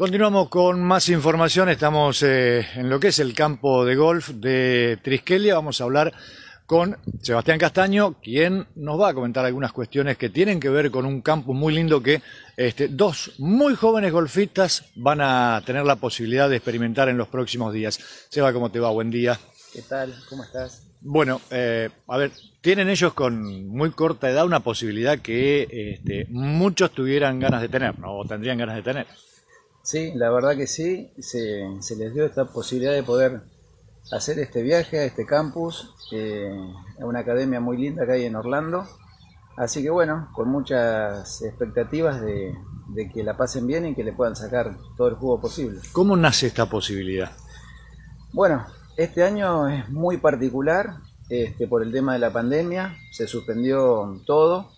Continuamos con más información. Estamos eh, en lo que es el campo de golf de Triskelia. Vamos a hablar con Sebastián Castaño, quien nos va a comentar algunas cuestiones que tienen que ver con un campo muy lindo que este, dos muy jóvenes golfistas van a tener la posibilidad de experimentar en los próximos días. Seba, ¿cómo te va? Buen día. ¿Qué tal? ¿Cómo estás? Bueno, eh, a ver, tienen ellos con muy corta edad una posibilidad que este, muchos tuvieran ganas de tener, ¿no? O tendrían ganas de tener. Sí, la verdad que sí, se, les dio esta posibilidad de poder hacer este viaje a este campus, eh, a una academia muy linda que hay en Orlando. Así que bueno, con muchas expectativas de, que la pasen bien y que le puedan sacar todo el jugo posible. ¿Cómo nace esta posibilidad? Bueno, este año es muy particular este, por el tema de la pandemia, se suspendió todo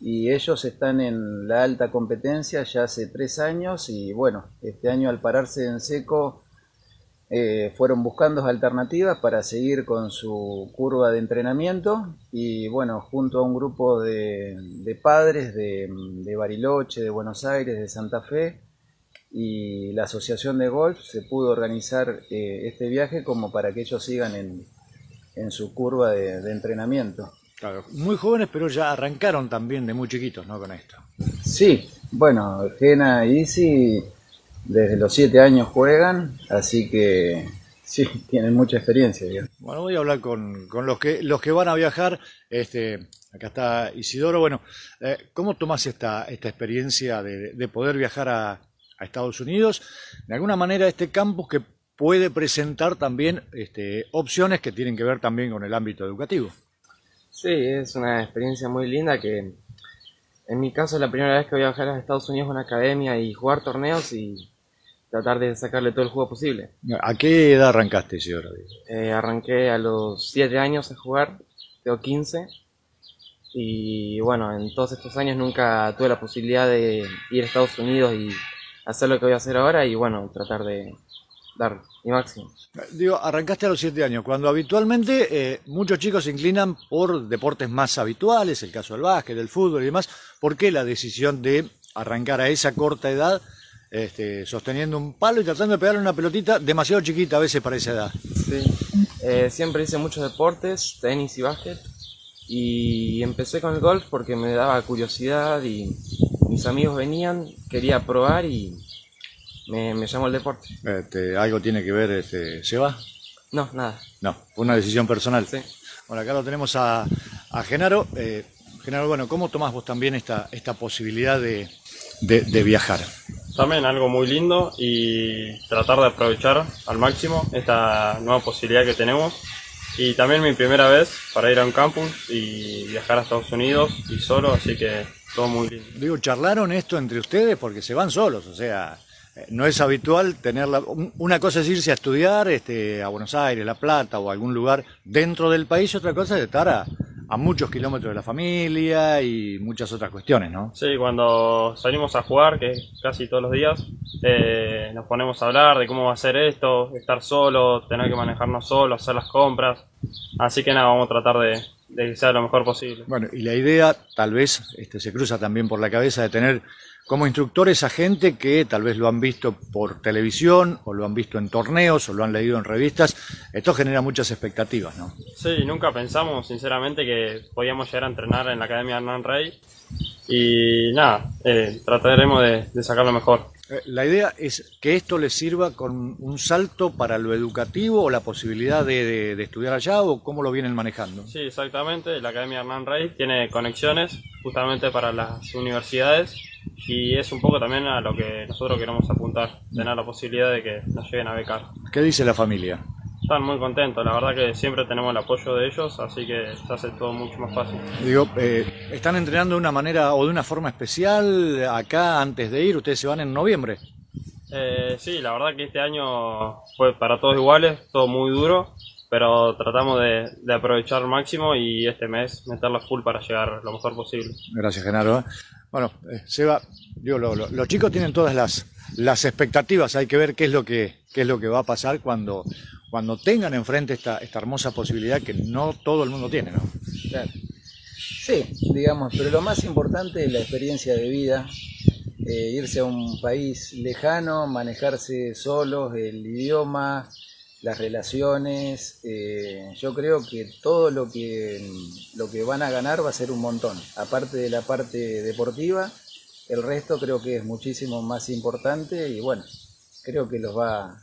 y ellos están en la alta competencia ya hace tres años y bueno, este año al pararse en seco eh, fueron buscando alternativas para seguir con su curva de entrenamiento y bueno, junto a un grupo de, padres de, Bariloche, de Buenos Aires, de Santa Fe y la Asociación de Golf se pudo organizar eh, este viaje como para que ellos sigan en, su curva de entrenamiento. Claro, muy jóvenes, pero ya arrancaron también de muy chiquitos, ¿no? Con esto. Sí, bueno, Gena y Isi desde los siete años juegan, así que sí, tienen mucha experiencia. Bueno, voy a hablar con, los, que, los que van a viajar. Este, acá está Isidoro. Bueno, eh, ¿cómo tomas esta, esta experiencia de, poder viajar a, a, Estados Unidos? De alguna manera, este campus que puede presentar también este, opciones que tienen que ver también con el ámbito educativo. Sí, es una experiencia muy linda que en mi caso es la primera vez que voy a viajar a Estados Unidos a una academia y jugar torneos y tratar de sacarle todo el juego posible. ¿A qué edad arrancaste, señor? Eh, arranqué a los 7 años a jugar, tengo 15 y bueno, en todos estos años nunca tuve la posibilidad de ir a Estados Unidos y hacer lo que voy a hacer ahora y bueno, tratar de dar mi máximo. Digo, arrancaste a los 7 años, cuando habitualmente eh, muchos chicos se inclinan por deportes más habituales, el caso del básquet, del fútbol y demás. ¿Por qué la decisión de arrancar a esa corta edad este, sosteniendo un palo y tratando de pegarle una pelotita demasiado chiquita a veces para esa edad? Sí, eh, siempre hice muchos deportes, tenis y básquet. Y empecé con el golf porque me daba curiosidad y mis amigos venían, quería probar y me, me llamó el deporte. Este, ¿Algo tiene que ver, este, Seba? No, nada. No, fue una decisión personal. Sí. Bueno, acá lo tenemos a, a Genaro. Eh, Genaro, bueno, ¿cómo tomás vos también esta, esta posibilidad de, de, viajar? También algo muy lindo y tratar de aprovechar al máximo esta nueva posibilidad que tenemos. Y también mi primera vez para ir a un campus y viajar a Estados Unidos y solo, así que todo muy lindo. Digo, ¿charlaron esto entre ustedes? Porque se van solos, o sea, no es habitual tenerla. Una cosa es irse a estudiar este, a Buenos Aires, La Plata o algún lugar dentro del país, otra cosa es estar a, muchos kilómetros de la familia y muchas otras cuestiones, ¿no? Sí, cuando salimos a jugar, que casi todos los días, eh, nos ponemos a hablar de cómo va a ser esto, estar solo, tener que manejarnos solo, hacer las compras. Así que nada, vamos a tratar de, de que sea lo mejor posible. Bueno, y la idea tal vez este, se cruza también por la cabeza de tener como instructores a gente que tal vez lo han visto por televisión o lo han visto en torneos o lo han leído en revistas. Esto genera muchas expectativas, ¿no? Sí, nunca pensamos sinceramente que podíamos llegar a entrenar en la Academia Hernán Rey y nada, eh, trataremos de, sacarlo mejor. Eh, la idea es que esto les sirva con un salto para lo educativo o la posibilidad de, de, estudiar allá o cómo lo vienen manejando. Sí, exactamente. La Academia Hernán Rey tiene conexiones justamente para las universidades y es un poco también a lo que nosotros queremos apuntar, tener la posibilidad de que nos lleguen a becar. ¿Qué dice la familia? Están muy contentos, la verdad que siempre tenemos el apoyo de ellos, así que se hace todo mucho más fácil. Digo, eh, ¿están entrenando de una manera o de una forma especial acá antes de ir? ¿Ustedes se van en noviembre? Eh, sí, la verdad que este año fue para todos iguales, todo muy duro, pero tratamos de, aprovechar al máximo y este mes meterla full para llegar lo mejor posible. Gracias, Genaro. Bueno, eh, Seba, digo, los chicos tienen todas las, las expectativas, hay que ver qué es lo que, qué es lo que va a pasar cuando, cuando tengan enfrente esta, esta hermosa posibilidad que no todo el mundo tiene, ¿no? Claro. Sí, digamos, pero lo más importante es la experiencia de vida, eh, irse a un país lejano, manejarse solos, el idioma, las relaciones. eh, yo creo que todo lo que, lo que van a ganar va a ser un montón. Aparte de la parte deportiva, el resto creo que es muchísimo más importante y bueno, creo que los va,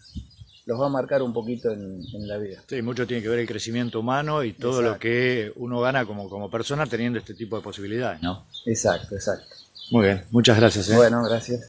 los va a marcar un poquito en, en la vida. Sí, mucho tiene que ver el crecimiento humano y todo lo Exacto. que uno gana como, como persona teniendo este tipo de posibilidades, ¿no? Exacto, exacto. Muy bien, muchas gracias. ¿eh? Bueno, gracias.